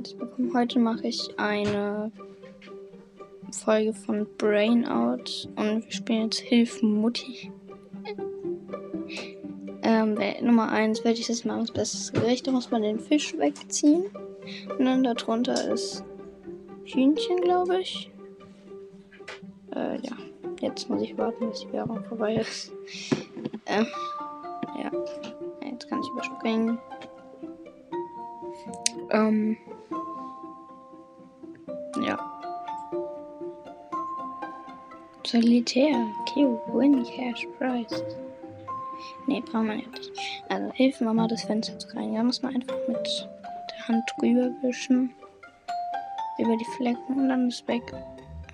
herzlich willkommen. Heute mache ich eine Folge von Brainout und wir spielen jetzt Hilf Mutti. ähm, Nummer 1 werde ich das mal als bestes Gericht. Da muss man den Fisch wegziehen. Und dann darunter ist Hühnchen, glaube ich. Äh, ja. Jetzt muss ich warten, bis die Werbung vorbei ist. Ähm, ja. Jetzt kann ich überspringen. Ähm. Solitär. Q. Win Cash Prize. Ne, braucht man ja nicht. Also, hilf Mama, das Fenster zu reinigen. Da muss man einfach mit der Hand drüber wischen. Über die Flecken und dann ist weg.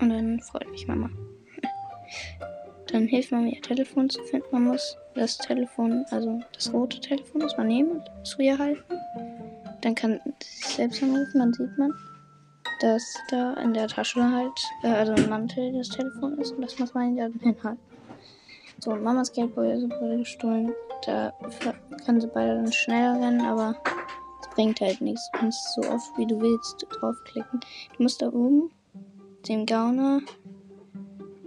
Und dann freut mich Mama. Dann hilft man mir, ihr Telefon zu finden. Man muss das Telefon, also das rote Telefon, muss man nehmen und zu ihr halten. Dann kann sie sich selbst anrufen, dann sieht man, dass da in der Tasche halt, äh, also im Mantel das Telefon ist und das muss man ja dann hinhalten. So, Mamas Geldbeutel wurde gestohlen. Da kann sie beide dann schneller rennen, aber es bringt halt nichts. Du kannst so oft wie du willst draufklicken. Du musst da oben dem Gauner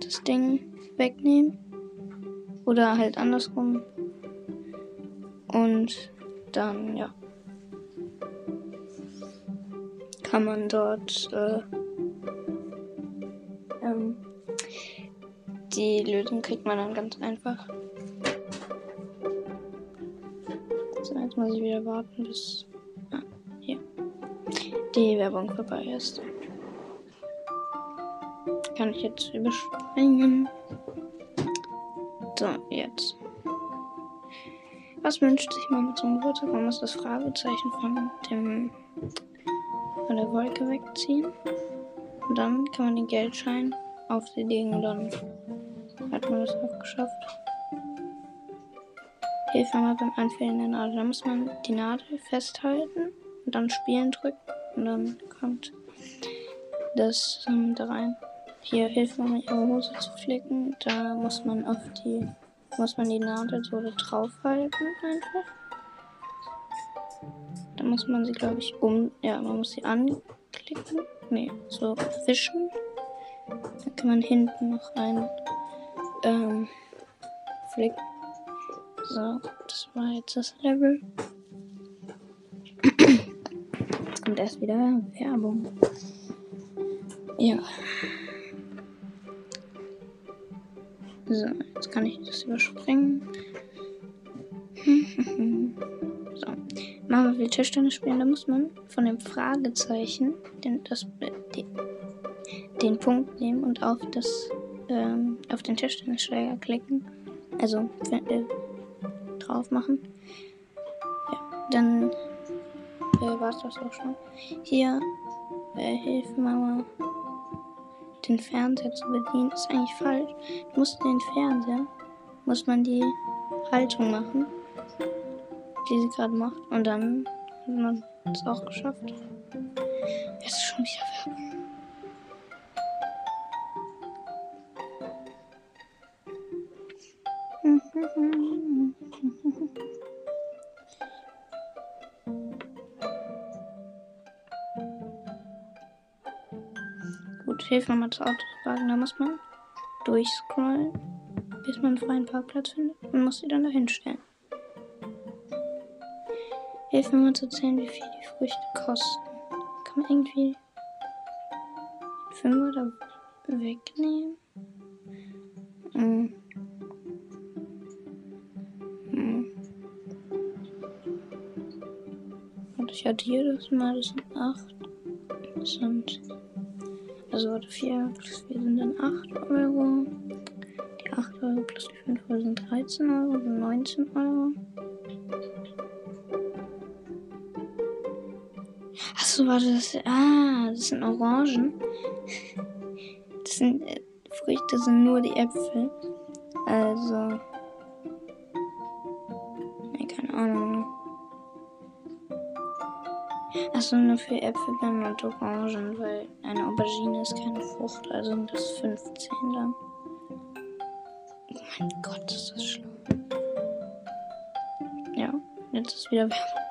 das Ding wegnehmen. Oder halt andersrum. Und dann, ja. Kann man dort äh, ähm, die Lösung kriegt man dann ganz einfach. So, jetzt muss ich wieder warten, bis ah, hier die Werbung vorbei ist. Kann ich jetzt überspringen. So, jetzt. Was wünscht sich Mama zum Geburtstag? Man muss das Fragezeichen von dem der Wolke wegziehen. Und dann kann man den Geldschein auf sie legen und dann hat man das auch geschafft. Hilfe mal beim Anfällen der Nadel. Da muss man die Nadel festhalten und dann spielen drücken und dann kommt das ähm, da rein. Hier hilft man mir ihre Hose zu flicken. Da muss man auf die, muss man die Nadel so draufhalten einfach. Da muss man sie, glaube ich, um, ja, man muss sie anklicken. Nee, so wischen. Dann kann man hinten noch rein ähm, flicken. So, das war jetzt das Level. Jetzt kommt erst wieder Werbung. Ja. So, jetzt kann ich das überspringen. Mama will Tischtennis spielen. Da muss man von dem Fragezeichen den, das, den, Punkt nehmen und auf, das, ähm, auf den Tischtennisschläger klicken. Also äh, drauf machen. Ja, dann äh, war es das auch schon. Hier äh, hilft Mama den Fernseher zu bedienen, ist eigentlich falsch. Du musst den Fernseher, muss man die Haltung machen, die sie gerade macht. Und dann hat man es auch geschafft. Es ist schon wieder Werbung. Gut, hilf nochmal das Auto fragen. Da muss man durchscrollen, bis man einen freien Parkplatz findet und muss sie dann dahin stellen. Hilf mir mal zu zählen, wie viel die Früchte kosten. Kann man irgendwie Fünfer da wegnehmen? Hm. Hm. Und ich addiere das mal, das sind 8. Das sind also 4 plus 4 sind dann 8 Euro. Die 8 Euro plus die 5 Euro sind 13 Euro, sind 19 Euro. Achso, warte, das, ah, das sind Orangen. Das sind, äh, Früchte sind nur die Äpfel. Also. Nee, keine Ahnung. Achso, nur für Äpfel und Orangen, weil eine Aubergine ist keine Frucht, also sind das 15 dann. Oh mein Gott, ist das schlimm. Ja, jetzt ist wieder Werbung.